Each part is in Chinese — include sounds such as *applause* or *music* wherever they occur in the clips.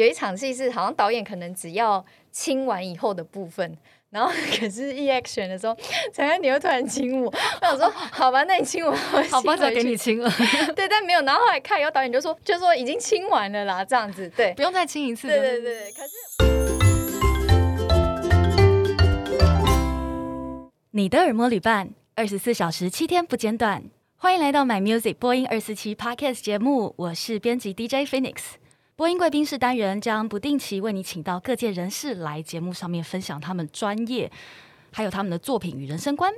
有一场戏是好像导演可能只要亲完以后的部分。然后 *laughs* 可是 EX 选的时候，陈安你又突然亲我，我想说好吧，那你亲我，我 *laughs* 好吧，再给你亲了。*laughs* 对，但没有。然后后来看以后，导演就说，就说已经亲完了啦，这样子，对，不用再亲一次。对对对，可是你的耳膜旅伴，二十四小时七天不间断，欢迎来到 My Music 播音二四七 Podcast 节目，我是编辑 DJ Phoenix。播音贵宾室单元将不定期为你请到各界人士来节目上面分享他们专业，还有他们的作品与人生观。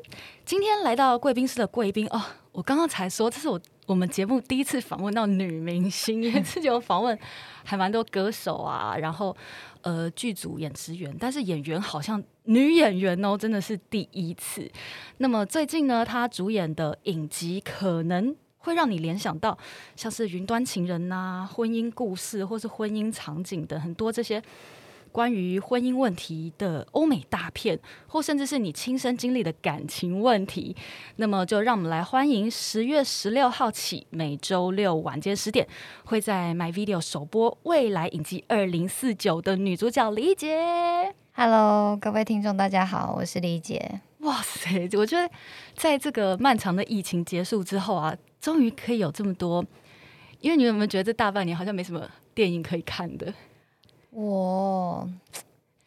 今天来到贵宾室的贵宾哦，我刚刚才说这是我我们节目第一次访问到女明星，因为之前有访问还蛮多歌手啊，然后呃剧组演职员，但是演员好像女演员哦，真的是第一次。那么最近呢，她主演的影集可能。会让你联想到像是云端情人呐、啊、婚姻故事，或是婚姻场景的很多这些关于婚姻问题的欧美大片，或甚至是你亲身经历的感情问题。那么，就让我们来欢迎十月十六号起每周六晚间十点会在 My Video 首播《未来影集二零四九》的女主角李姐。Hello，各位听众，大家好，我是李姐。哇塞，我觉得在这个漫长的疫情结束之后啊。终于可以有这么多，因为你有没有觉得这大半年好像没什么电影可以看的？我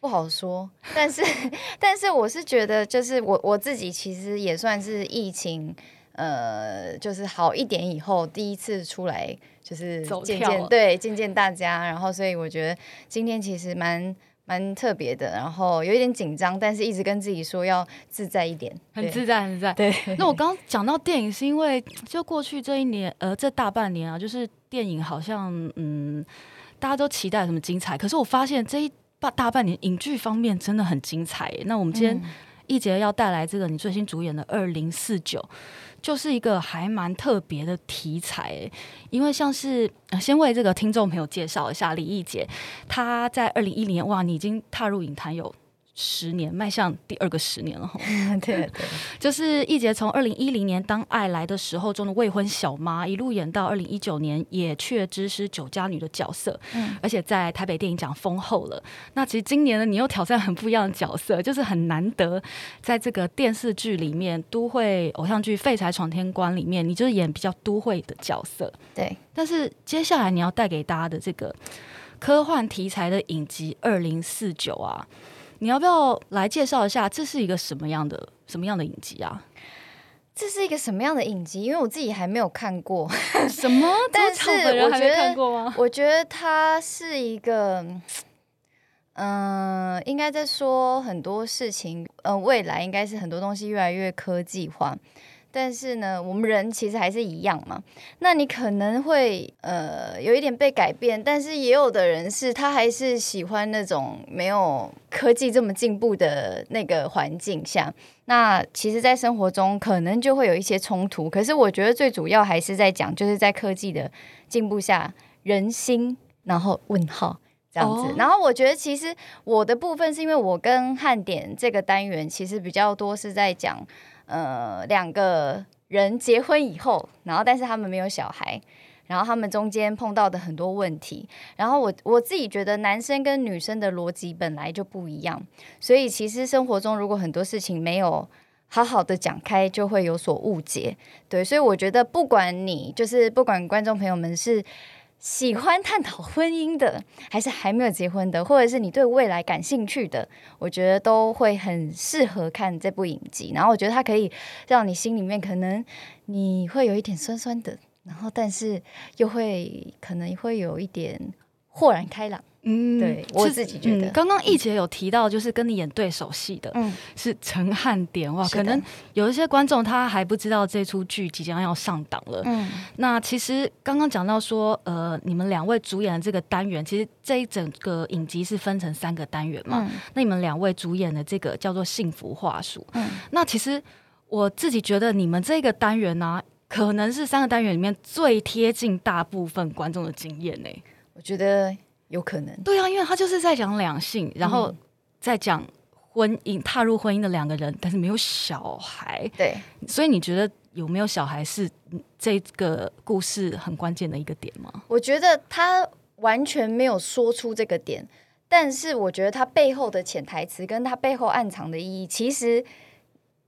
不好说，但是 *laughs* 但是我是觉得，就是我我自己其实也算是疫情，呃，就是好一点以后第一次出来，就是见见对见见大家，然后所以我觉得今天其实蛮。蛮特别的，然后有一点紧张，但是一直跟自己说要自在一点，很自在，很自在。对，那我刚刚讲到电影，是因为就过去这一年，呃，这大半年啊，就是电影好像，嗯，大家都期待什么精彩，可是我发现这一半大半年影剧方面真的很精彩。那我们今天一杰要带来这个你最新主演的《二零四九》。就是一个还蛮特别的题材，因为像是先为这个听众朋友介绍一下李易杰，他在二零一零年，哇，你已经踏入影坛有。十年迈向第二个十年了哈，对 *laughs* 对，*laughs* 就是易杰从二零一零年当爱来的时候中的未婚小妈，一路演到二零一九年也确知是酒家女的角色，嗯，而且在台北电影奖封后了。那其实今年呢，你又挑战很不一样的角色，就是很难得在这个电视剧里面，都会偶像剧《废柴闯天关》里面，你就是演比较都会的角色，对。但是接下来你要带给大家的这个科幻题材的影集《二零四九》啊。你要不要来介绍一下，这是一个什么样的什么样的影集啊？这是一个什么样的影集？因为我自己还没有看过。什么？*laughs* 但是我觉得，我觉得它是一个，嗯、呃，应该在说很多事情。嗯、呃，未来应该是很多东西越来越科技化。但是呢，我们人其实还是一样嘛。那你可能会呃有一点被改变，但是也有的人是他还是喜欢那种没有科技这么进步的那个环境下。那其实，在生活中可能就会有一些冲突。可是我觉得最主要还是在讲，就是在科技的进步下，人心然后问号这样子。Oh. 然后我觉得其实我的部分是因为我跟汉典这个单元其实比较多是在讲。呃，两个人结婚以后，然后但是他们没有小孩，然后他们中间碰到的很多问题，然后我我自己觉得男生跟女生的逻辑本来就不一样，所以其实生活中如果很多事情没有好好的讲开，就会有所误解，对，所以我觉得不管你就是不管观众朋友们是。喜欢探讨婚姻的，还是还没有结婚的，或者是你对未来感兴趣的，我觉得都会很适合看这部影集。然后我觉得它可以让你心里面可能你会有一点酸酸的，然后但是又会可能会有一点豁然开朗。嗯，对我自己觉得，刚刚易姐有提到，就是跟你演对手戏的，嗯，是陈汉典哇。可能有一些观众他还不知道这出剧即将要上档了。嗯，那其实刚刚讲到说，呃，你们两位主演的这个单元，其实这一整个影集是分成三个单元嘛。嗯，那你们两位主演的这个叫做《幸福话术》。嗯，那其实我自己觉得你们这个单元呢，啊，可能是三个单元里面最贴近大部分观众的经验呢。我觉得。有可能，对啊，因为他就是在讲两性，然后在讲婚姻，踏入婚姻的两个人，但是没有小孩。对，所以你觉得有没有小孩是这个故事很关键的一个点吗？我觉得他完全没有说出这个点，但是我觉得他背后的潜台词跟他背后暗藏的意义其实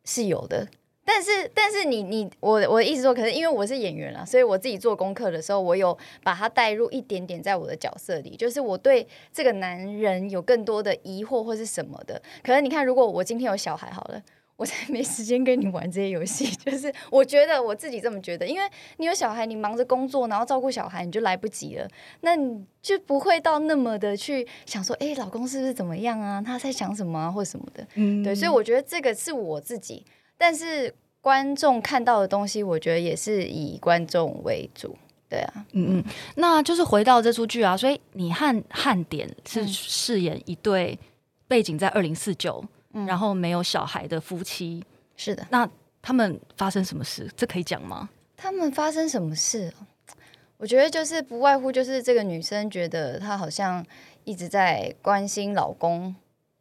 是有的。但是，但是你你我我的意思说，可是因为我是演员啦，所以我自己做功课的时候，我有把他带入一点点在我的角色里，就是我对这个男人有更多的疑惑或是什么的。可能你看，如果我今天有小孩好了，我才 *laughs* 没时间跟你玩这些游戏。*laughs* 就是我觉得我自己这么觉得，因为你有小孩，你忙着工作，然后照顾小孩，你就来不及了，那你就不会到那么的去想说，哎，老公是不是怎么样啊？他在想什么啊，或什么的。嗯，对，所以我觉得这个是我自己。但是观众看到的东西，我觉得也是以观众为主，对啊，嗯嗯，那就是回到这出剧啊，所以你和汉典是饰演一对背景在二零四九，然后没有小孩的夫妻，是的，那他们发生什么事？这可以讲吗？他们发生什么事？我觉得就是不外乎就是这个女生觉得她好像一直在关心老公。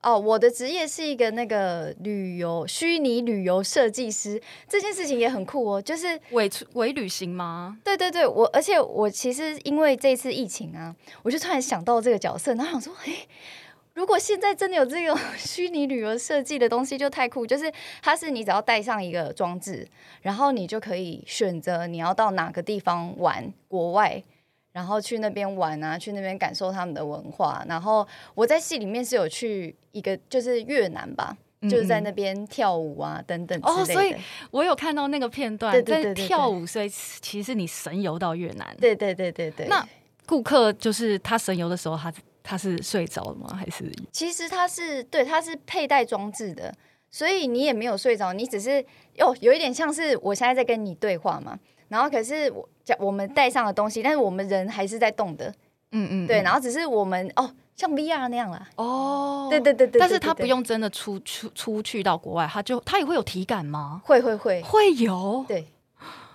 哦，我的职业是一个那个旅游虚拟旅游设计师，这件事情也很酷哦，就是伪伪旅行吗？对对对，我而且我其实因为这次疫情啊，我就突然想到这个角色，然后想说，哎，如果现在真的有这个 *laughs* 虚拟旅游设计的东西，就太酷，就是它是你只要带上一个装置，然后你就可以选择你要到哪个地方玩，国外。然后去那边玩啊，去那边感受他们的文化。然后我在戏里面是有去一个，就是越南吧，嗯、就是在那边跳舞啊等等之类的。哦，所以我有看到那个片段，在跳舞，所以其实你神游到越南。对对对对对。那顾客就是他神游的时候，他他是睡着了吗？还是？其实他是对，他是佩戴装置的，所以你也没有睡着，你只是哦，有一点像是我现在在跟你对话嘛。然后可是我我们带上了东西，但是我们人还是在动的，嗯嗯，对。然后只是我们哦，像 VR 那样啦。哦，对对对对。但是他不用真的出出出去到国外，他就他也会有体感吗？会会会会有。对，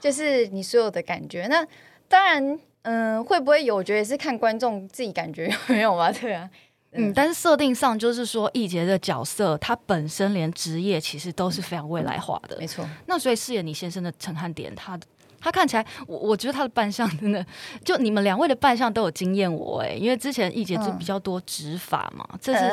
就是你所有的感觉。那当然，嗯，会不会有？我觉得也是看观众自己感觉有没有吧。*laughs* 对啊，嗯。嗯，但是设定上就是说，易杰的角色他本身连职业其实都是非常未来化的。没错。那所以饰演你先生的陈汉典，他。他看起来，我我觉得他的扮相真的，就你们两位的扮相都有惊艳我哎，因为之前易姐就比较多直发嘛，嗯、这是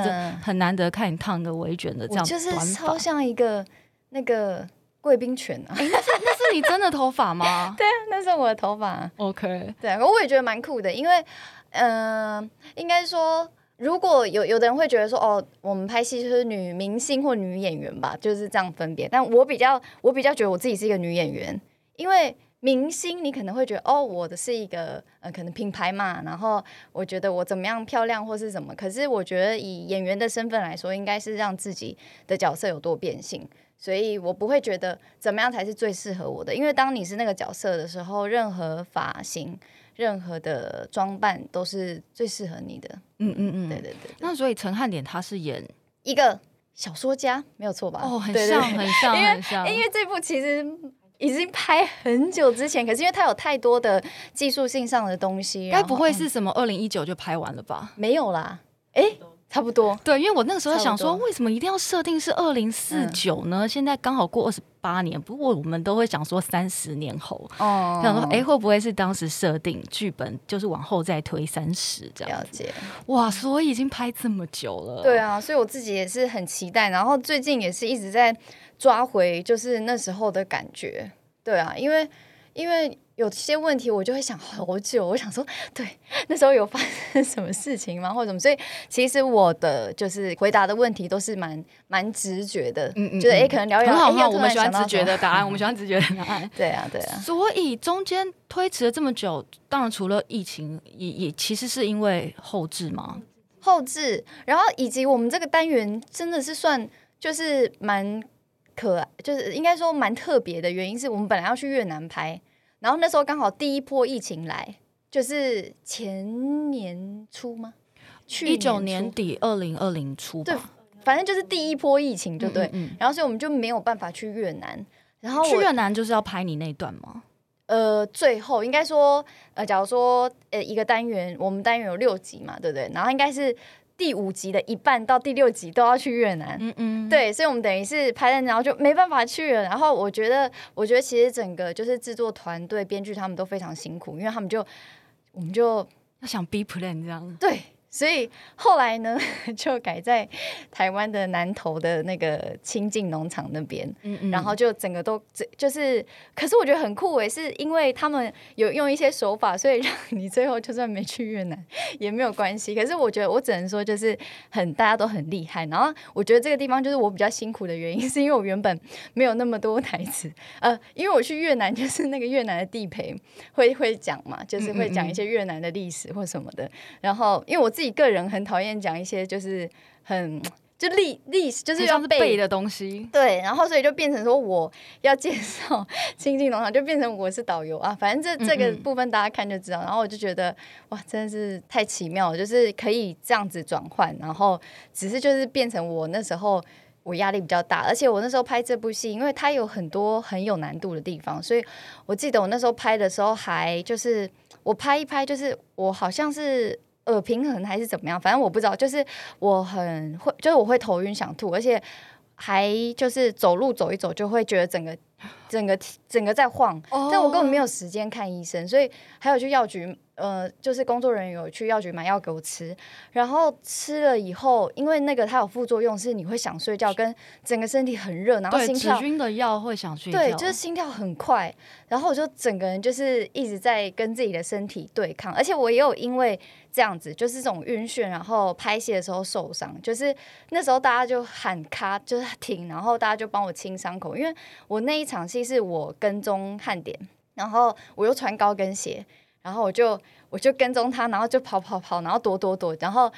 很难得看你烫个微卷的这样，就是超像一个那个贵宾犬啊！哎，那是那是你真的头发吗？*laughs* 对啊，那是我的头发。OK，对，我也觉得蛮酷的，因为嗯、呃，应该说，如果有有的人会觉得说，哦，我们拍戏就是女明星或女演员吧，就是这样分别。但我比较，我比较觉得我自己是一个女演员，因为。明星，你可能会觉得哦，我的是一个呃，可能品牌嘛，然后我觉得我怎么样漂亮或是什么。可是我觉得以演员的身份来说，应该是让自己的角色有多变性，所以我不会觉得怎么样才是最适合我的。因为当你是那个角色的时候，任何发型、任何的装扮都是最适合你的。嗯嗯嗯，对对对，对。那所以陈汉典他是演一个小说家，没有错吧？哦，很像，很像，很像。因为这部其实。已经拍很久之前，可是因为它有太多的技术性上的东西，该不会是什么二零一九就拍完了吧？没有啦，哎、欸，差不多。对，因为我那个时候想说，为什么一定要设定是二零四九呢？嗯、现在刚好过二十八年，不过我们都会想说三十年后，哦，想说哎、欸，会不会是当时设定剧本就是往后再推三十这样？了解。哇，所以已经拍这么久了。对啊，所以我自己也是很期待，然后最近也是一直在。抓回就是那时候的感觉，对啊，因为因为有些问题我就会想好久，我想说，对，那时候有发生 *laughs* 什么事情吗，或者什么？所以其实我的就是回答的问题都是蛮蛮直觉的，嗯嗯，觉得哎，可能聊一聊，很好嘛，*laughs* 我们喜欢直觉的答案，我们喜欢直觉的答案，对啊，对啊。所以中间推迟了这么久，当然除了疫情，也也其实是因为后置嘛，后置，然后以及我们这个单元真的是算就是蛮。可爱就是应该说蛮特别的原因是我们本来要去越南拍，然后那时候刚好第一波疫情来，就是前年初吗？去一九年底二零二零初吧，对，反正就是第一波疫情，就对。嗯嗯嗯，然后所以我们就没有办法去越南。然后去越南就是要拍你那段吗？呃，最后应该说，呃，假如说呃一个单元，我们单元有六集嘛，对不对？然后应该是。第五集的一半到第六集都要去越南，嗯嗯，对，所以我们等于是拍了，然后就没办法去了。然后我觉得，我觉得其实整个就是制作团队、编剧他们都非常辛苦，因为他们就，我们就要想 B plan 这样。对。所以后来呢，就改在台湾的南投的那个清境农场那边，嗯嗯，然后就整个都就是，可是我觉得很酷诶，是因为他们有用一些手法，所以让你最后就算没去越南也没有关系。可是我觉得我只能说就是很大家都很厉害。然后我觉得这个地方就是我比较辛苦的原因，*laughs* 是因为我原本没有那么多台词，呃，因为我去越南就是那个越南的地陪会会讲嘛，就是会讲一些越南的历史或什么的。然后因为我。自己个人很讨厌讲一些就是很 *tsk* 就历历史就是要背，背的东西，对，然后所以就变成说我要介绍清境农场，就变成我是导游啊。反正这这个部分大家看就知道。嗯嗯，然后我就觉得哇，真的是太奇妙了，就是可以这样子转换，然后只是就是变成我那时候我压力比较大，而且我那时候拍这部戏，因为它有很多很有难度的地方，所以我记得我那时候拍的时候还就是我拍一拍，就是我好像是。呃，平衡还是怎么样？反正我不知道，就是我很会，就是我会头晕想吐，而且还就是走路走一走就会觉得整个整个整个在晃，但我根本没有时间看医生，所以还有去药局。呃，就是工作人员有去药局买药给我吃，然后吃了以后，因为那个它有副作用，是你会想睡觉，跟整个身体很热，然后心跳。止晕的药会想睡觉。对，就是心跳很快，然后我就整个人就是一直在跟自己的身体对抗，而且我也有因为这样子，就是这种晕眩，然后拍戏的时候受伤，就是那时候大家就喊咔，就是停，然后大家就帮我清伤口，因为我那一场戏是我跟踪汉典，然后我又穿高跟鞋。然后我就我就跟踪他，然后就跑跑跑，然后躲躲躲，然后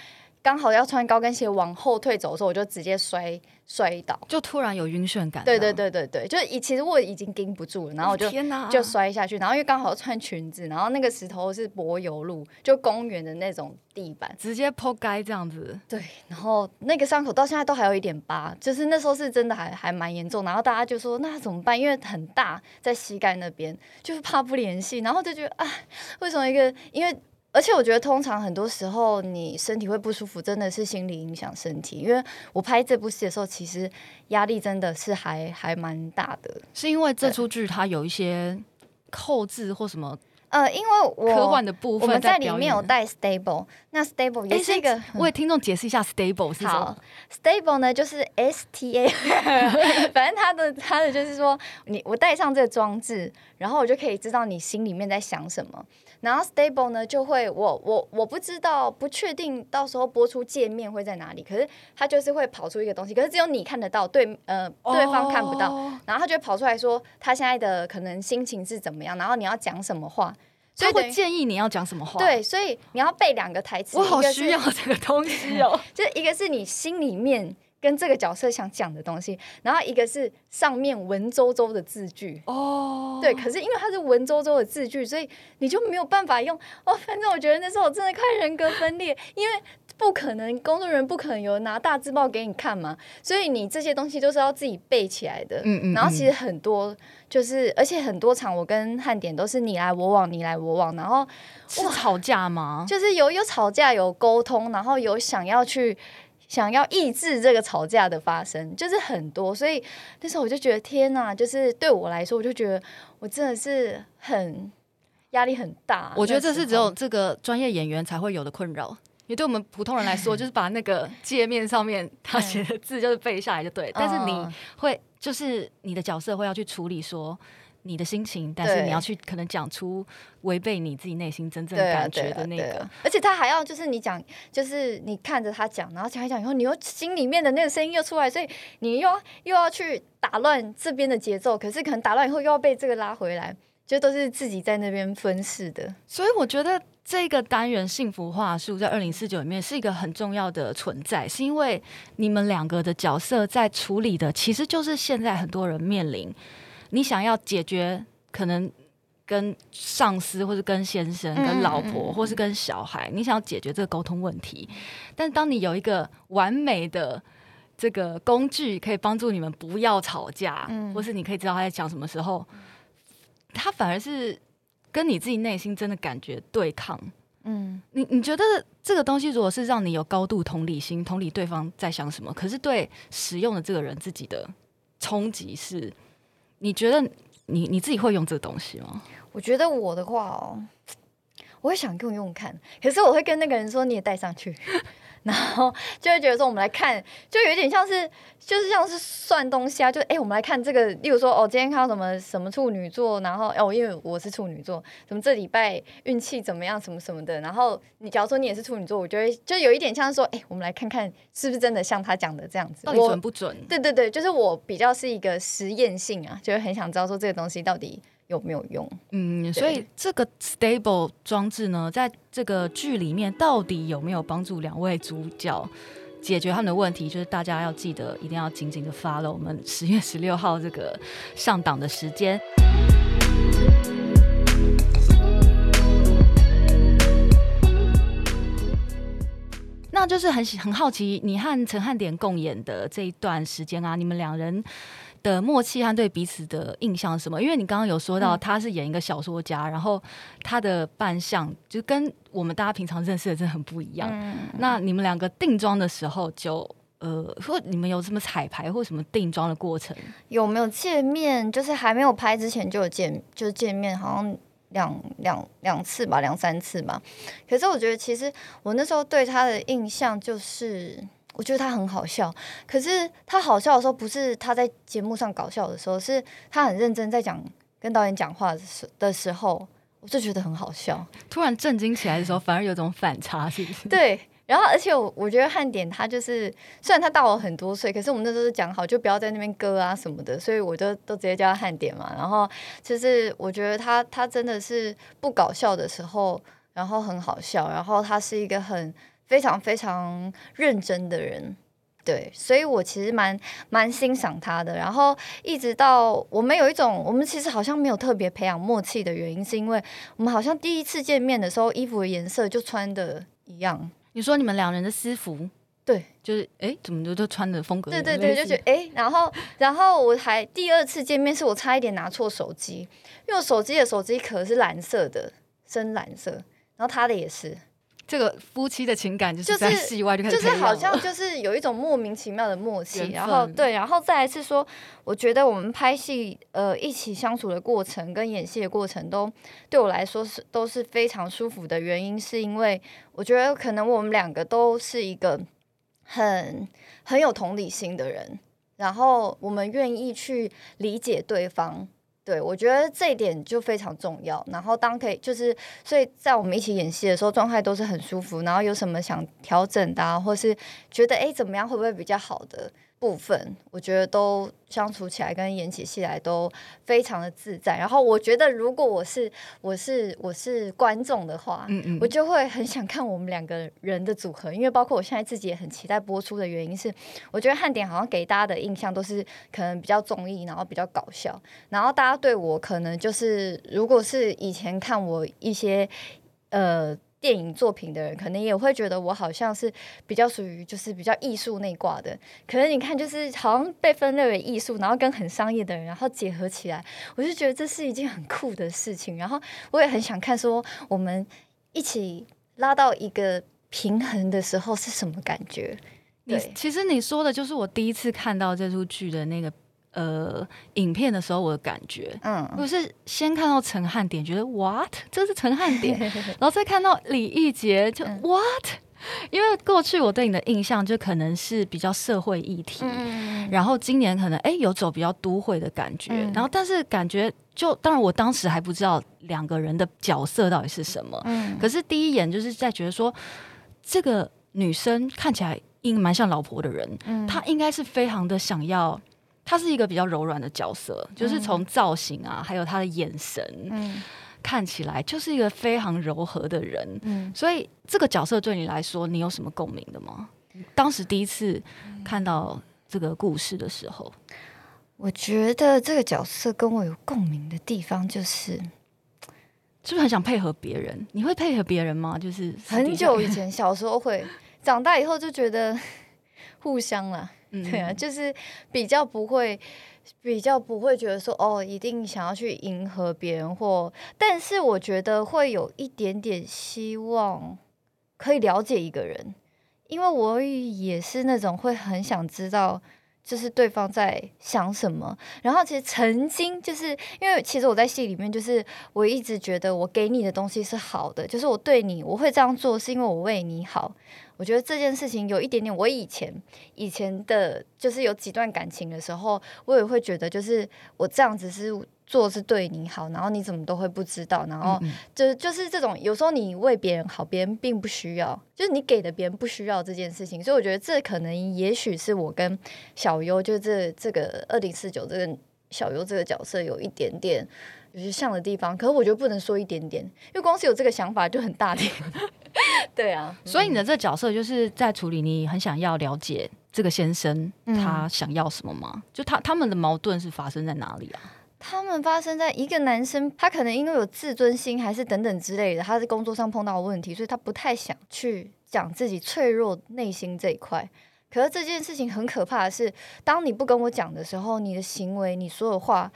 刚好要穿高跟鞋往后退走的时候，我就直接摔摔倒，就突然有晕眩感。对对对对对，就其实我已经盯不住了，然后我就天哪就摔下去，然后因为刚好穿裙子，然后那个石头是柏油路，就公园的那种地板，直接扑街这样子。对，然后那个伤口到现在都还有一点疤，就是那时候是真的还还蛮严重，然后大家就说那怎么办？因为很大，在膝盖那边，就是怕不联系，然后就觉得啊，为什么一个因为。而且我觉得，通常很多时候你身体会不舒服，真的是心理影响身体。因为我拍这部戏的时候，其实压力真的是还还蛮大的。是因为这出剧它有一些后置或什么？呃，因为我科幻的部分，我们在里面有带 stable，那 stable 也是一个，欸、为听众解释一下 stable 是什么？，stable 呢就是 S T A，*laughs* *laughs* 反正它的它的就是说，你我带上这个装置，然后我就可以知道你心里面在想什么。然后 stable 呢就会，我我我不知道，不确定到时候播出界面会在哪里，可是它就是会跑出一个东西，可是只有你看得到，对，呃，对方看不到，哦、然后他就会跑出来说他现在的可能心情是怎么样，然后你要讲什么话。所以会建议你要讲什么话？对，所以你要背两个台词。我好需要这个东西哦。*laughs* 就一个是你心里面跟这个角色想讲的东西，然后一个是上面文绉绉的字句。哦。对，可是因为它是文绉绉的字句，所以你就没有办法用。哦，反正我觉得那时候我真的快人格分裂，因为。不可能，工作人员不可能有拿大字报给你看嘛，所以你这些东西都是要自己背起来的。嗯，嗯嗯。然后其实很多就是，而且很多场我跟汉典都是你来我往，你来我往，然后是吵架吗？就是有有吵架，有沟通，然后有想要去想要抑制这个吵架的发生，就是很多。所以那时候我就觉得天呐，就是对我来说，我就觉得我真的是很压力很大。我觉得这是只有这个专业演员才会有的困扰。也对我们普通人来说，*laughs* 就是把那个界面上面他写的字就是背下来就对。但是你会，就是你的角色会要去处理说你的心情，但是你要去可能讲出违背你自己内心真正感觉的那个。而且他还要就是你讲，就是你看着他讲，然后讲一讲以后，你又心里面的那个声音又出来，所以你又要又要去打乱这边的节奏。可是可能打乱以后又要被这个拉回来，就都是自己在那边分饰的。所以我觉得。这个单元幸福话术在二零四九里面是一个很重要的存在，是因为你们两个的角色在处理的，其实就是现在很多人面临，你想要解决可能跟上司或是跟先生、跟老婆或是跟小孩，你想要解决这个沟通问题，但当你有一个完美的这个工具可以帮助你们不要吵架，或是你可以知道他在讲什么时候，他反而是。跟你自己内心真的感觉对抗，嗯，你你觉得这个东西如果是让你有高度同理心，同理对方在想什么，可是对使用的这个人自己的冲击是，你觉得你你自己会用这个东西吗？我觉得我的话哦，我会想用用看，可是我会跟那个人说你也带上去。*laughs* 然后就会觉得说，我们来看，就有点像是，就是像是算东西啊，就哎，我们来看这个，例如说，哦，今天看到什么什么处女座，然后哦，因为我是处女座，什么这礼拜运气怎么样，什么什么的。然后你假如说你也是处女座，我觉得就有一点像是说，哎，我们来看看是不是真的像他讲的这样子，到底准不准？对对对，就是我比较是一个实验性啊，就是很想知道说这个东西到底。有没有用？嗯，所以这个 stable 装置呢，在这个剧里面到底有没有帮助两位主角解决他们的问题？就是大家要记得，一定要紧紧的 follow 我们十月十六号这个上档的时间。那就是很很好奇，你和陈汉典共演的这一段时间啊，你们两人。的默契和对彼此的印象是什么？因为你刚刚有说到他是演一个小说家，嗯、然后他的扮相就跟我们大家平常认识的真的很不一样。嗯、那你们两个定妆的时候就呃，或你们有什么彩排或什么定妆的过程？有没有见面？就是还没有拍之前就有见，就是见面，好像两两两次吧，两三次吧。可是我觉得其实我那时候对他的印象就是。我觉得他很好笑，可是他好笑的时候不是他在节目上搞笑的时候，是他很认真在讲跟导演讲话的时的时候，我就觉得很好笑。突然震惊起来的时候，反而有种反差，是不是？对。然后，而且我我觉得汉典他就是，虽然他大我很多岁，可是我们那时候是讲好就不要在那边割啊什么的，所以我就都直接叫他汉典嘛。然后就是我觉得他他真的是不搞笑的时候，然后很好笑，然后他是一个很。非常非常认真的人，对，所以我其实蛮蛮欣赏他的。然后一直到我们有一种，我们其实好像没有特别培养默契的原因，是因为我们好像第一次见面的时候，衣服的颜色就穿的一样。你说你们两人的私服，对，就是哎，怎么都都穿的风格？对对对，就觉得哎，然后然后我还第二次见面是我差一点拿错手机，因为我手机的手机壳是蓝色的，深蓝色，然后他的也是。这个夫妻的情感就是在戏外就开始，就是好像就是有一种莫名其妙的默契，然后对，然后再来是说，我觉得我们拍戏呃一起相处的过程跟演戏的过程都对我来说是都是非常舒服的原因，是因为我觉得可能我们两个都是一个很很有同理心的人，然后我们愿意去理解对方。对，我觉得这一点就非常重要。然后当可以就是，所以在我们一起演戏的时候，状态都是很舒服。然后有什么想调整的，或是觉得哎怎么样会不会比较好的？部分我觉得都相处起来跟演起戏来都非常的自在。然后我觉得如果我是我是我是观众的话，嗯嗯，我就会很想看我们两个人的组合。因为包括我现在自己也很期待播出的原因是，我觉得汉典好像给大家的印象都是可能比较综艺，然后比较搞笑。然后大家对我可能就是，如果是以前看我一些呃。电影作品的人可能也会觉得我好像是比较属于就是比较艺术那挂的，可能你看就是好像被分类为艺术，然后跟很商业的人然后结合起来，我就觉得这是一件很酷的事情。然后我也很想看说我们一起拉到一个平衡的时候是什么感觉。你其实你说的就是我第一次看到这出剧的那个。呃，影片的时候我的感觉，嗯，我是先看到陈汉典，觉得 what，这是陈汉典，*laughs* 然后再看到李易杰，就 what，因为过去我对你的印象就可能是比较社会议题，嗯，然后今年可能哎有走比较都会的感觉，嗯，然后但是感觉就当然我当时还不知道两个人的角色到底是什么，嗯，可是第一眼就是在觉得说这个女生看起来应该蛮像老婆的人，嗯，她应该是非常的想要。他是一个比较柔软的角色，就是从造型啊，还有他的眼神，嗯，看起来就是一个非常柔和的人。嗯，所以这个角色对你来说，你有什么共鸣的吗？当时第一次看到这个故事的时候，我觉得这个角色跟我有共鸣的地方，就是是不是很想配合别人？你会配合别人吗？就是很久以前小时候会，长大以后就觉得 *laughs* 互相对啊，就是比较不会，比较不会觉得说哦，一定想要去迎合别人或，但是我觉得会有一点点希望可以了解一个人，因为我也是那种会很想知道就是对方在想什么。然后其实曾经就是因为其实我在戏里面就是我一直觉得我给你的东西是好的，就是我对你我会这样做是因为我为你好。我觉得这件事情有一点点，我以前以前的，就是有几段感情的时候，我也会觉得，就是我这样子是做是对你好，然后你怎么都会不知道，然后就就是这种，有时候你为别人好，别人并不需要，就是你给的别人不需要这件事情，所以我觉得这可能也许是我跟小优，就这这个二零四九这个小优这个角色有一点点就是像的地方，可是我觉得不能说一点点，因为光是有这个想法就很大点。*laughs* 对啊，所以你的这个角色就是在处理你很想要了解这个先生他想要什么吗？嗯、就他他们的矛盾是发生在哪里啊？他们发生在一个男生，他可能因为有自尊心，还是等等之类的，他在工作上碰到的问题，所以他不太想去讲自己脆弱内心这一块。可是这件事情很可怕的是，当你不跟我讲的时候，你的行为，你说的话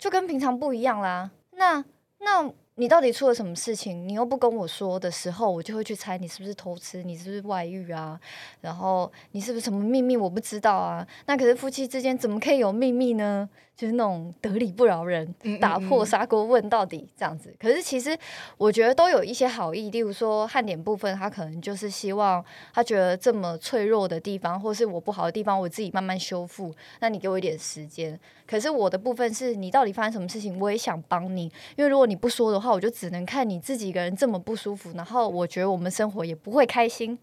就跟平常不一样啦。那那。你到底出了什么事情？你又不跟我说的时候，我就会去猜你是不是偷吃，你是不是外遇啊？然后你是不是什么秘密我不知道啊？那可是夫妻之间怎么可以有秘密呢？就是那种得理不饶人，打破砂锅问到底这样子。可是其实我觉得都有一些好意，例如说汉典部分，他可能就是希望他觉得这么脆弱的地方，或是我不好的地方，我自己慢慢修复。那你给我一点时间。可是我的部分是你到底发生什么事情，我也想帮你。因为如果你不说的话，我就只能看你自己一个人这么不舒服，然后我觉得我们生活也不会开心。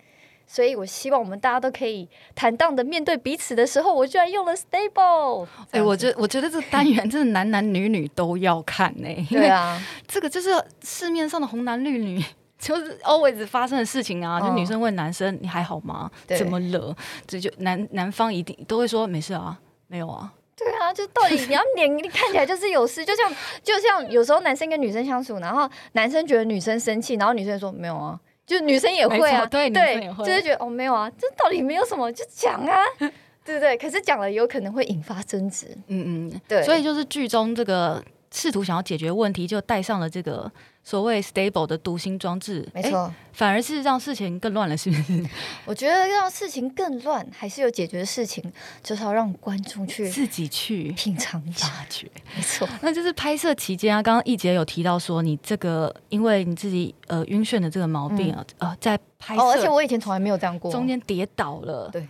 所以，我希望我们大家都可以坦荡的面对彼此的时候，我居然用了 stable。哎、欸，我觉得，我觉得这个单元真的男男女女都要看呢、欸。*laughs* 对啊，*laughs* 这个就是市面上的红男绿女，*laughs* 就是 always 发生的事情啊。就女生问男生：“你还好吗？怎么了？”这就男男方一定都会说：“没事啊，没有啊。”对啊，就到底你要脸你看起来就是有事，就像就像有时候男生跟女生相处，然后男生觉得女生生气，然后女生说：“没有啊。”就女生也会啊，对，对，女生也会，就是觉得哦，没有啊，这到底没有什么，就讲啊，*laughs* 对不对？可是讲了有可能会引发争执，嗯嗯，对。所以就是剧中这个试图想要解决问题，就带上了这个。所谓 stable 的读心装置，没错，反而是让事情更乱了，是不是？*laughs* 我觉得让事情更乱，还是有解决的事情，就是要让观众去自己去品尝、发掘。没错，那就是拍摄期间啊，刚刚易杰有提到说，你这个因为你自己呃晕眩的这个毛病啊，嗯、呃，在拍摄、哦，而且我以前从来没有这样过，中间跌倒了，对。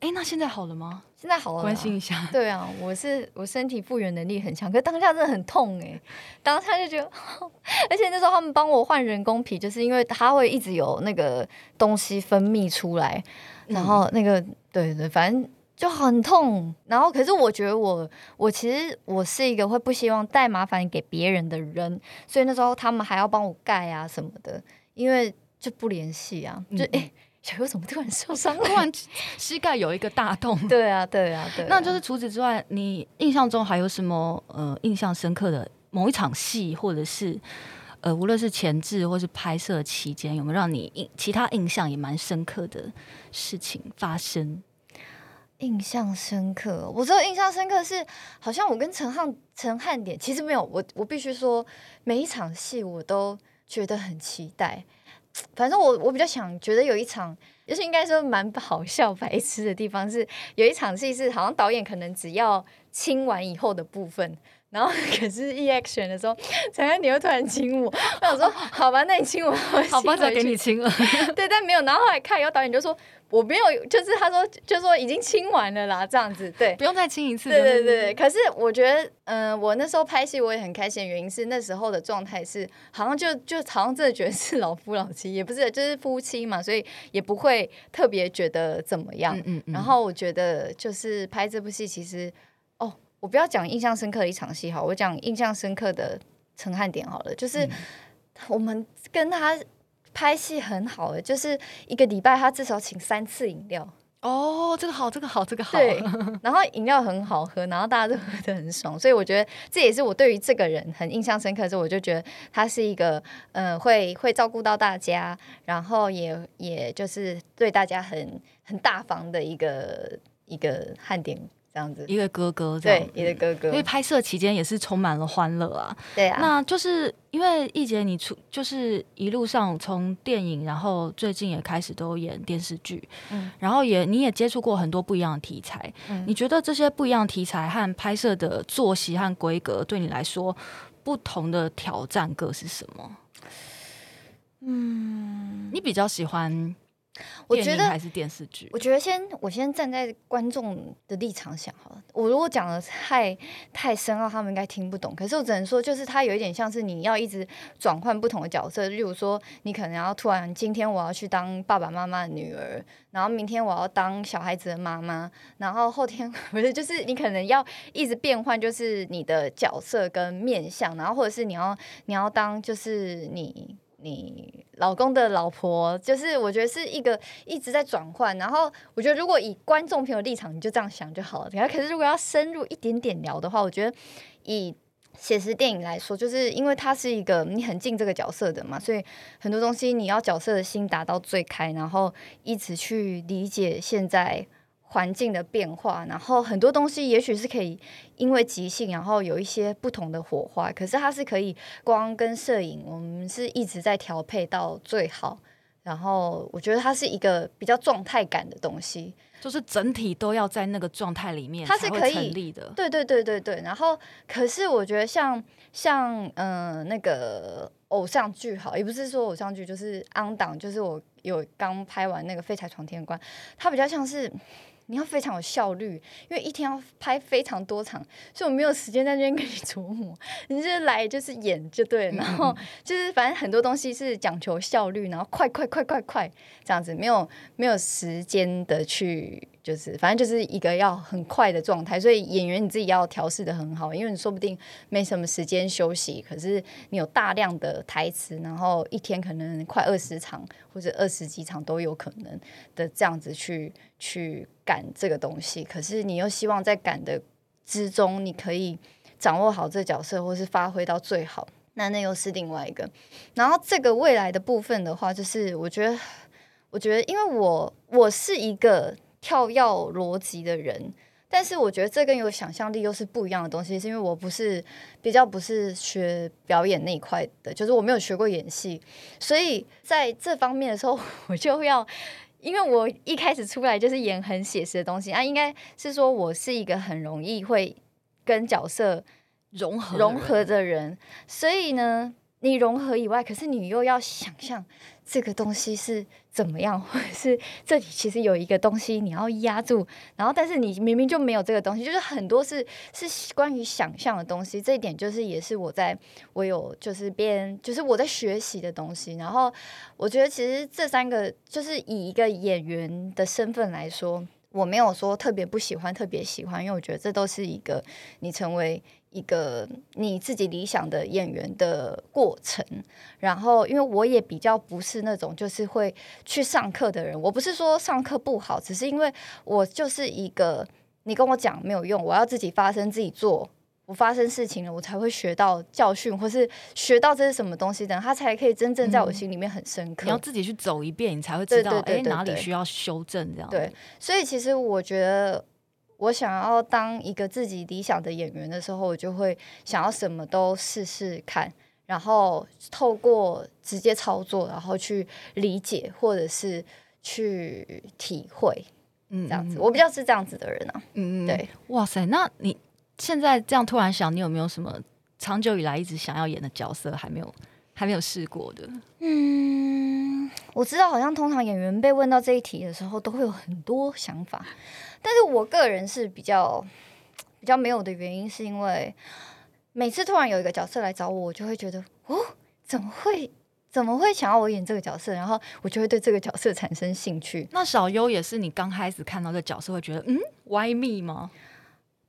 哎，那现在好了吗？现在好了，关心一下。对啊，我是我身体复原能力很强，可是当下真的很痛哎，当下就觉得，*laughs* 而且那时候他们帮我换人工皮，就是因为它会一直有那个东西分泌出来，然后那个、嗯、对对，反正就很痛。然后可是我觉得我我其实我是一个会不希望带麻烦给别人的人，所以那时候他们还要帮我盖啊什么的，因为就不联系啊，就哎。嗯小优怎么突然受伤了？突然膝盖有一个大洞。对啊，对啊，对啊。那就是除此之外，你印象中还有什么呃印象深刻的某一场戏，或者是呃无论是前置或是拍摄期间，有没有让你印其他印象也蛮深刻的事情发生？印象深刻，我知道印象深刻是好像我跟陈汉陈汉典其实没有，我我必须说每一场戏我都觉得很期待。反正我我比较想觉得有一场，就是应该说蛮好笑白痴的地方是，有一场戏是好像导演可能只要亲完以后的部分，然后 *laughs* 可是 E action 的时候，陈安你又突然亲我，我想说好吧，那你亲我，好吧，再给你亲了，对，但没有，然后后来看以后导演就说。我没有，就是他说，就说已经亲完了啦，这样子，对，不用再亲一次。对对对，可是我觉得，嗯、呃，我那时候拍戏我也很开心的原因是那时候的状态是，好像就就好像真的觉得是老夫老妻，也不是，就是夫妻嘛，所以也不会特别觉得怎么样。嗯嗯嗯。然后我觉得就是拍这部戏，其实哦，我不要讲印象深刻的一场戏好，我讲印象深刻的陈汉典好了，就是我们跟他。拍戏很好的，就是一个礼拜他至少请三次饮料。哦，这个好，这个好，这个好。对，*laughs* 然后饮料很好喝，然后大家都喝得很爽，所以我觉得这也是我对于这个人很印象深刻的。所以我就觉得他是一个，嗯、呃，会会照顾到大家，然后也也就是对大家很很大方的一个一个汉典。这样子，一个哥哥这样，对，一个哥哥。因为拍摄期间也是充满了欢乐啊。对啊，那就是因为易杰，你出就是一路上从电影，然后最近也开始都演电视剧，嗯，然后也你也接触过很多不一样的题材。嗯，你觉得这些不一样的题材和拍摄的作息和规格，对你来说不同的挑战各是什么？嗯，你比较喜欢？我觉得还是电视剧。我觉得先我先站在观众的立场想好了。我如果讲的太太深奥，他们应该听不懂。可是我只能说，就是它有一点像是你要一直转换不同的角色。例如说，你可能要突然今天我要去当爸爸妈妈的女儿，然后明天我要当小孩子的妈妈，然后后天 *laughs* 不是就是你可能要一直变换，就是你的角色跟面相，然后或者是你要你要当就是你。你老公的老婆，就是我觉得是一个一直在转换。然后我觉得，如果以观众朋友立场，你就这样想就好了。然后可是如果要深入一点点聊的话，我觉得以写实电影来说，就是因为它是一个你很近这个角色的嘛，所以很多东西你要角色的心达到最开，然后一直去理解现在。环境的变化，然后很多东西也许是可以因为即兴，然后有一些不同的火花。可是它是可以光跟摄影，我们是一直在调配到最好。然后我觉得它是一个比较状态感的东西，就是整体都要在那个状态里面，它是可以成立的。对对对对对。然后，可是我觉得像像嗯、呃、那个偶像剧好，也不是说偶像剧，就是 on 档，就是我有刚拍完那个《废柴闯天关》，它比较像是。你要非常有效率，因为一天要拍非常多场，所以我没有时间在那边跟你琢磨，*laughs* 你就来就是演就对了，然后就是反正很多东西是讲求效率，然后快快快快快这样子，没有没有时间的去。就是，反正就是一个要很快的状态，所以演员你自己要调试的很好，因为你说不定没什么时间休息，可是你有大量的台词，然后一天可能快二十场或者二十几场都有可能的这样子去去赶这个东西，可是你又希望在赶的之中，你可以掌握好这角色，或是发挥到最好，那那又是另外一个。然后这个未来的部分的话，就是我觉得，我觉得，因为我我是一个。跳跃逻辑的人，但是我觉得这跟有想象力又是不一样的东西，是因为我不是比较不是学表演那一块的，就是我没有学过演戏，所以在这方面的时候，*laughs* 我就要，因为我一开始出来就是演很写实的东西啊，应该是说我是一个很容易会跟角色融合融合的人，所以呢，你融合以外，可是你又要想象。这个东西是怎么样，或者是这里其实有一个东西你要压住，然后但是你明明就没有这个东西，就是很多是是关于想象的东西。这一点就是也是我在我有就是边就是我在学习的东西。然后我觉得其实这三个就是以一个演员的身份来说，我没有说特别不喜欢，特别喜欢，因为我觉得这都是一个你成为。一个你自己理想的演员的过程，然后因为我也比较不是那种就是会去上课的人，我不是说上课不好，只是因为我就是一个你跟我讲没有用，我要自己发生自己做，我发生事情了，我才会学到教训，或是学到这是什么东西的，他才可以真正在我心里面很深刻。嗯，你要自己去走一遍，你才会知道哎哪里需要修正这样。对，所以其实我觉得。我想要当一个自己理想的演员的时候，我就会想要什么都试试看，然后透过直接操作，然后去理解或者是去体会，嗯，这样子。我比较是这样子的人啊，嗯，对。哇塞，那你现在这样突然想，你有没有什么长久以来一直想要演的角色，还没有还没有试过的？嗯，我知道，好像通常演员被问到这一题的时候，都会有很多想法。但是我个人是比较比较没有的原因，是因为每次突然有一个角色来找我，我就会觉得哦，怎么会怎么会想要我演这个角色？然后我就会对这个角色产生兴趣。那小优也是你刚开始看到这个角色会觉得嗯，Why me 吗？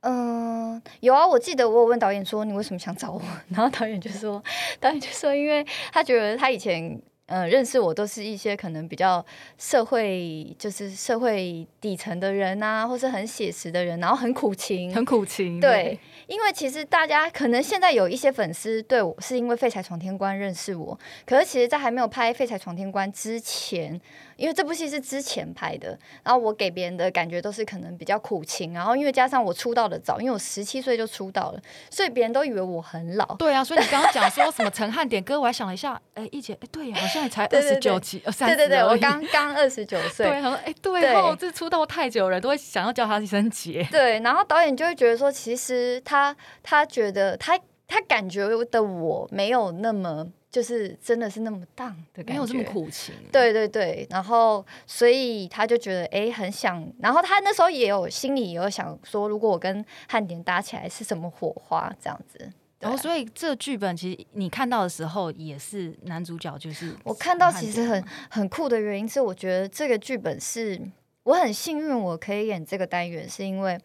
嗯、呃，有啊，我记得我有问导演说，你为什么想找我？*laughs* 然后导演就说，导演就说，因为他觉得他以前。呃，认识我都是一些可能比较社会，就是社会底层的人啊，或是很写实的人，然后很苦情，很苦情。对，对，因为其实大家可能现在有一些粉丝对我是因为《废柴闯天关》认识我，可是其实，在还没有拍《废柴闯天关》之前。因为这部戏是之前拍的，然后我给别人的感觉都是可能比较苦情，然后因为加上我出道的早，因为我十七岁就出道了，所以别人都以为我很老。对啊，所以你刚刚讲说什么陈汉典歌，我还想了一下，哎，一姐，哎，对呀，好像也才 *laughs* 二十九几，对对对，我刚刚二十九 *laughs* 岁。对，哎，对哦，这出道太久了，都会想要叫他一声姐。对，然后导演就会觉得说，其实他他觉得他他感觉的我没有那么。就是真的是那么荡的感觉，没有这么苦情。对对对，然后所以他就觉得哎，很想，然后他那时候也有心里也有想说，如果我跟汉典搭起来是什么火花这样子。然后所以这剧本其实你看到的时候也是男主角，就是我看到其实很很酷的原因是，我觉得这个剧本是我很幸运我可以演这个单元，是因为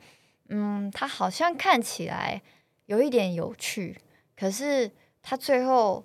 嗯，他好像看起来有一点有趣，可是他最后。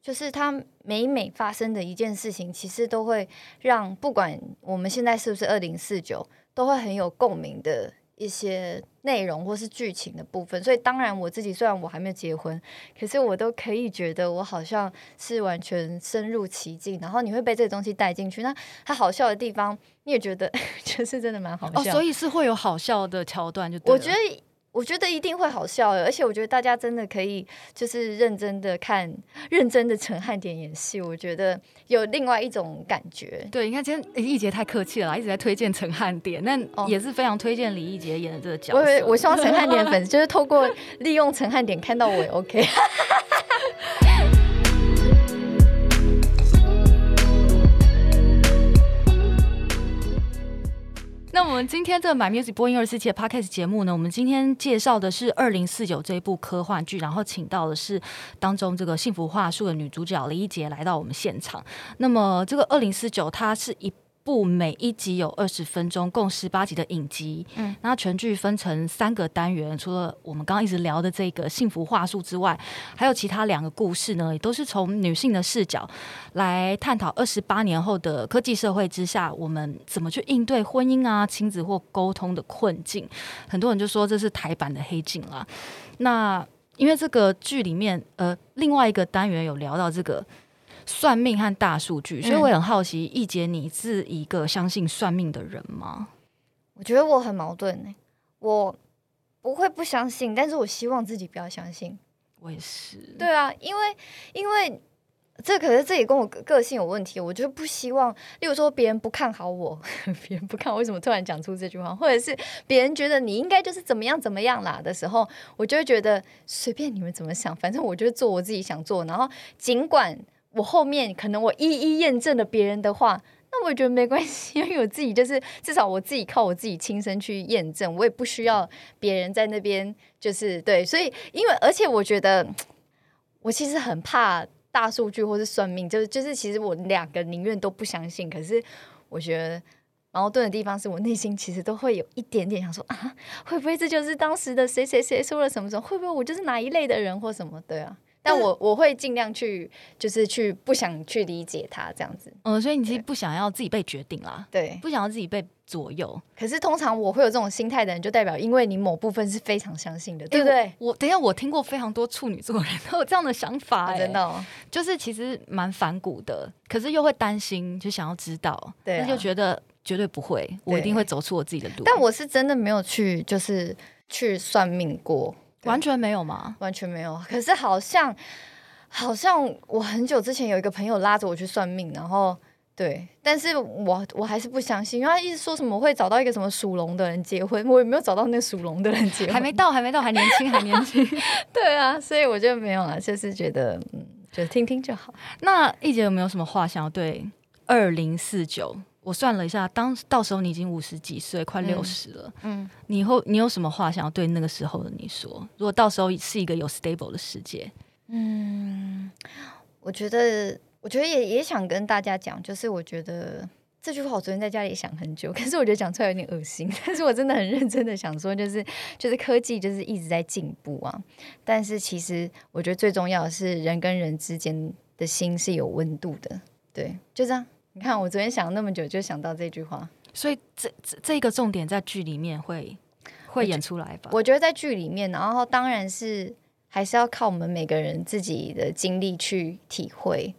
就是他每每发生的一件事情，其实都会让不管我们现在是不是二零四九，都会很有共鸣的一些内容或是剧情的部分。所以当然我自己虽然我还没有结婚，可是我都可以觉得我好像是完全深入其境，然后你会被这个东西带进去。那它好笑的地方，你也觉得 *laughs* 就是真的蛮好笑。哦，所以是会有好笑的桥段就对，就我觉得。我觉得一定会好笑的，而且我觉得大家真的可以就是认真的看，认真的陈汉典演戏，我觉得有另外一种感觉。对，你看今天易杰太客气了，一直在推荐陈汉典，那也是非常推荐李易杰演的这个角色。我我希望陈汉典的粉 *laughs* 丝就是透过利用陈汉典看到我也 OK。*laughs* 我们今天这个 My Music 播音二四七的 Podcast 节目呢，我们今天介绍的是二零四九这一部科幻剧，然后请到的是当中这个幸福话术的女主角李一杰来到我们现场。那么这个二零四九它是一。部每一集有二十分钟，共十八集的影集。嗯，那全剧分成三个单元，除了我们刚刚一直聊的这个幸福话术之外，还有其他两个故事呢，也都是从女性的视角来探讨二十八年后的科技社会之下，我们怎么去应对婚姻啊、亲子或沟通的困境。很多人就说这是台版的黑镜啦。那因为这个剧里面，呃，另外一个单元有聊到这个。算命和大数据，所以我也很好奇，易姐，你是一个相信算命的人吗？我觉得我很矛盾呢，我不会不相信，但是我希望自己不要相信。我也是。对啊，因为因为这可是自己跟我个性有问题，我就不希望，例如说别人不看好我，*laughs* 别人不看我，为什么突然讲出这句话，或者是别人觉得你应该就是怎么样怎么样啦的时候，我就会觉得随便你们怎么想，反正我就做我自己想做，然后尽管。我后面可能我一一验证了别人的话，那我觉得没关系，因为我自己就是至少我自己靠我自己亲身去验证，我也不需要别人在那边就是对，所以因为而且我觉得我其实很怕大数据或是算命，就是就是其实我两个宁愿都不相信，可是我觉得矛盾的地方是我内心其实都会有一点点想说啊，会不会这就是当时的谁谁谁说了什么什么，会不会我就是哪一类的人或什么？对啊。但我我会尽量去，就是去不想去理解他这样子。嗯，所以你其实不想要自己被决定啦，对，不想要自己被左右。可是通常我会有这种心态的人，就代表因为你某部分是非常相信的，对不对？欸、我，我等一下，我听过非常多处女座人都有这样的想法、欸，真的、哦，就是其实蛮反骨的，可是又会担心，就想要知道，对、啊，就觉得绝对不会，我一定会走出我自己的路。但我是真的没有去，就是去算命过，完全没有吗？完全没有。可是好像。好像我很久之前有一个朋友拉着我去算命，然后对，但是我我还是不相信，因为他一直说什么会找到一个什么属龙的人结婚，我也没有找到那个属龙的人结婚，还没到，还没到，还年轻，还年轻，*laughs* 对啊，所以我就没有了，就是觉得嗯，就听听就好。那易杰有没有什么话想要对二零四九？我算了一下，当到时候你已经五十几岁，快六十了，嗯，嗯，你以后你有什么话想要对那个时候的你说？如果到时候是一个有 stable 的世界。嗯，我觉得，我觉得也也想跟大家讲，就是我觉得这句话我昨天在家里想很久，可是我觉得讲出来有点恶心，但是我真的很认真的想说，就是就是科技就是一直在进步啊，但是其实我觉得最重要的是人跟人之间的心是有温度的。对，就这样。你看，我昨天想了那么久，就想到这句话。所以这这这个重点在剧里面会会演出来吧？我觉得在剧里面，然后当然是还是要靠我们每个人自己的经历去体会。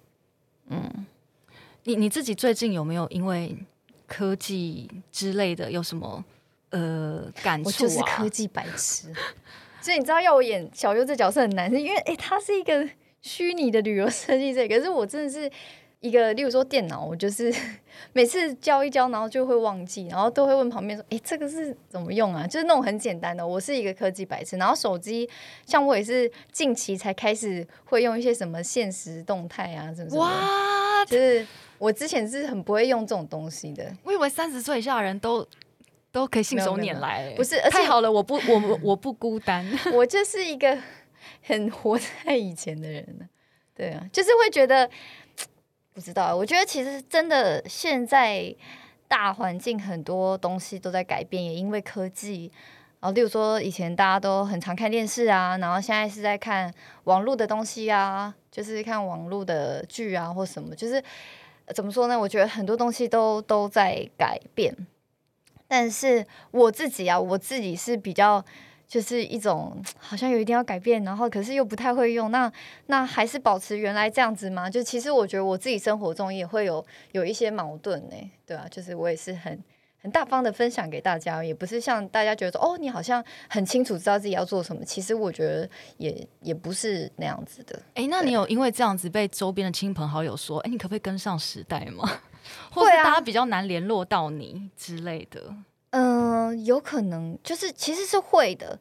嗯，你你自己最近有没有因为科技之类的有什么呃感触啊？我就是科技白痴，*laughs* 所以你知道要我演小优这角色很难，是因为哎，他是一个虚拟的旅游设计师，可是我真的是。一个，例如说电脑，我就是 *laughs* 每次教一教，然后就会忘记，然后都会问旁边说：“诶，这个是怎么用啊？”就是那种很简单的。我是一个科技白痴，然后手机，像我也是近期才开始会用一些什么限时动态啊，什么什么。哇！就是我之前是很不会用这种东西的。我以为三十岁以下的人都都可以信手拈来，不是？太好了，我不，我我不孤单。*laughs* 我就是一个 *laughs* 很活在以前的人呢。对啊，就是会觉得。不知道，我觉得其实真的现在大环境很多东西都在改变，也因为科技。然后，例如说以前大家都很常看电视啊，然后现在是在看网络的东西啊，就是看网络的剧啊或什么，就是怎么说呢？我觉得很多东西都都在改变。但是我自己啊，我自己是比较。就是一种好像有一定要改变，然后可是又不太会用，那那还是保持原来这样子吗？就其实我觉得我自己生活中也会有有一些矛盾呢，对啊，就是我也是很很大方的分享给大家，也不是像大家觉得说哦，你好像很清楚知道自己要做什么，其实我觉得也也不是那样子的。哎、欸，那你有因为这样子被周边的亲朋好友说，哎、欸，你可不可以跟上时代吗？*laughs* 或者大家比较难联络到你之类的？嗯、有可能就是其实是会的，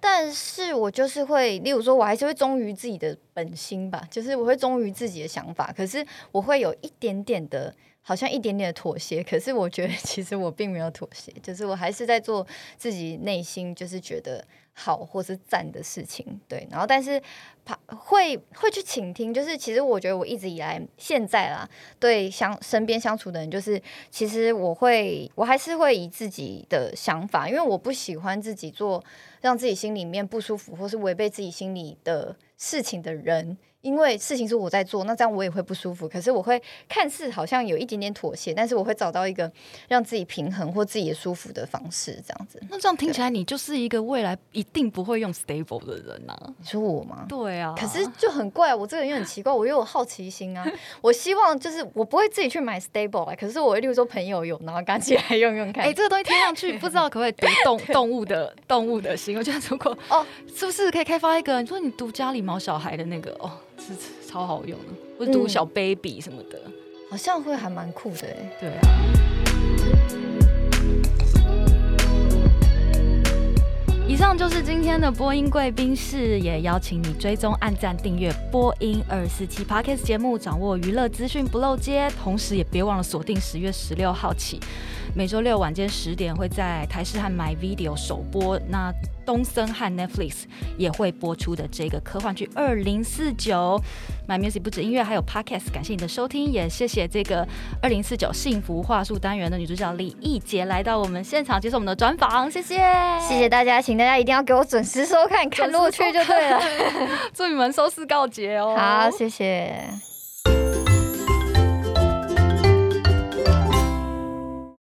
但是我就是会，例如说，我还是会忠于自己的本心吧，就是我会忠于自己的想法，可是我会有一点点的，好像一点点的妥协，可是我觉得 *laughs* 其实我并没有妥协，就是我还是在做自己内心就是觉得。好或是赞的事情，对，然后但是怕会会去倾听，就是其实我觉得我一直以来现在啦，对相身边相处的人，就是其实我会我还是会以自己的想法，因为我不喜欢自己做让自己心里面不舒服或是违背自己心里的事情的人。因为事情是我在做，那这样我也会不舒服。可是我会看似好像有一点点妥协，但是我会找到一个让自己平衡或自己也舒服的方式，这样子。那这样听起来，你就是一个未来一定不会用 stable 的人呐、啊？你说我吗？对啊。可是就很怪，我这个人又很奇怪，我又有好奇心啊。我希望就是我不会自己去买 stable 啊，可是我例如说朋友有，然后赶紧来用用看。哎、欸，这个东西听上去，不知道可不可以读 *laughs* 动动物的动物的心？我觉得如果哦，是不是可以开发一个？你说你读家里毛小孩的那个哦。是超好用的，或者读小 baby 什么的，嗯、好像会还蛮酷的。对啊。以上就是今天的播音贵宾室，也邀请你追踪、按赞、订阅播音二四七 Podcast 节目，掌握娱乐资讯不漏接。同时，也别忘了锁定十月十六号起，每周六晚间十点会在台视和 My Video 首播。那东森和 Netflix 也会播出的这个科幻剧《二零四九》，My Music 不止音乐，还有 Podcast。感谢你的收听，也谢谢这个二零四九幸福话术单元的女主角李易杰来到我们现场接受我们的专访，谢谢，谢谢大家，请大家一定要给我准时收看，看落去就对了，*laughs* *laughs* 祝你们收视告捷哦。好，谢谢。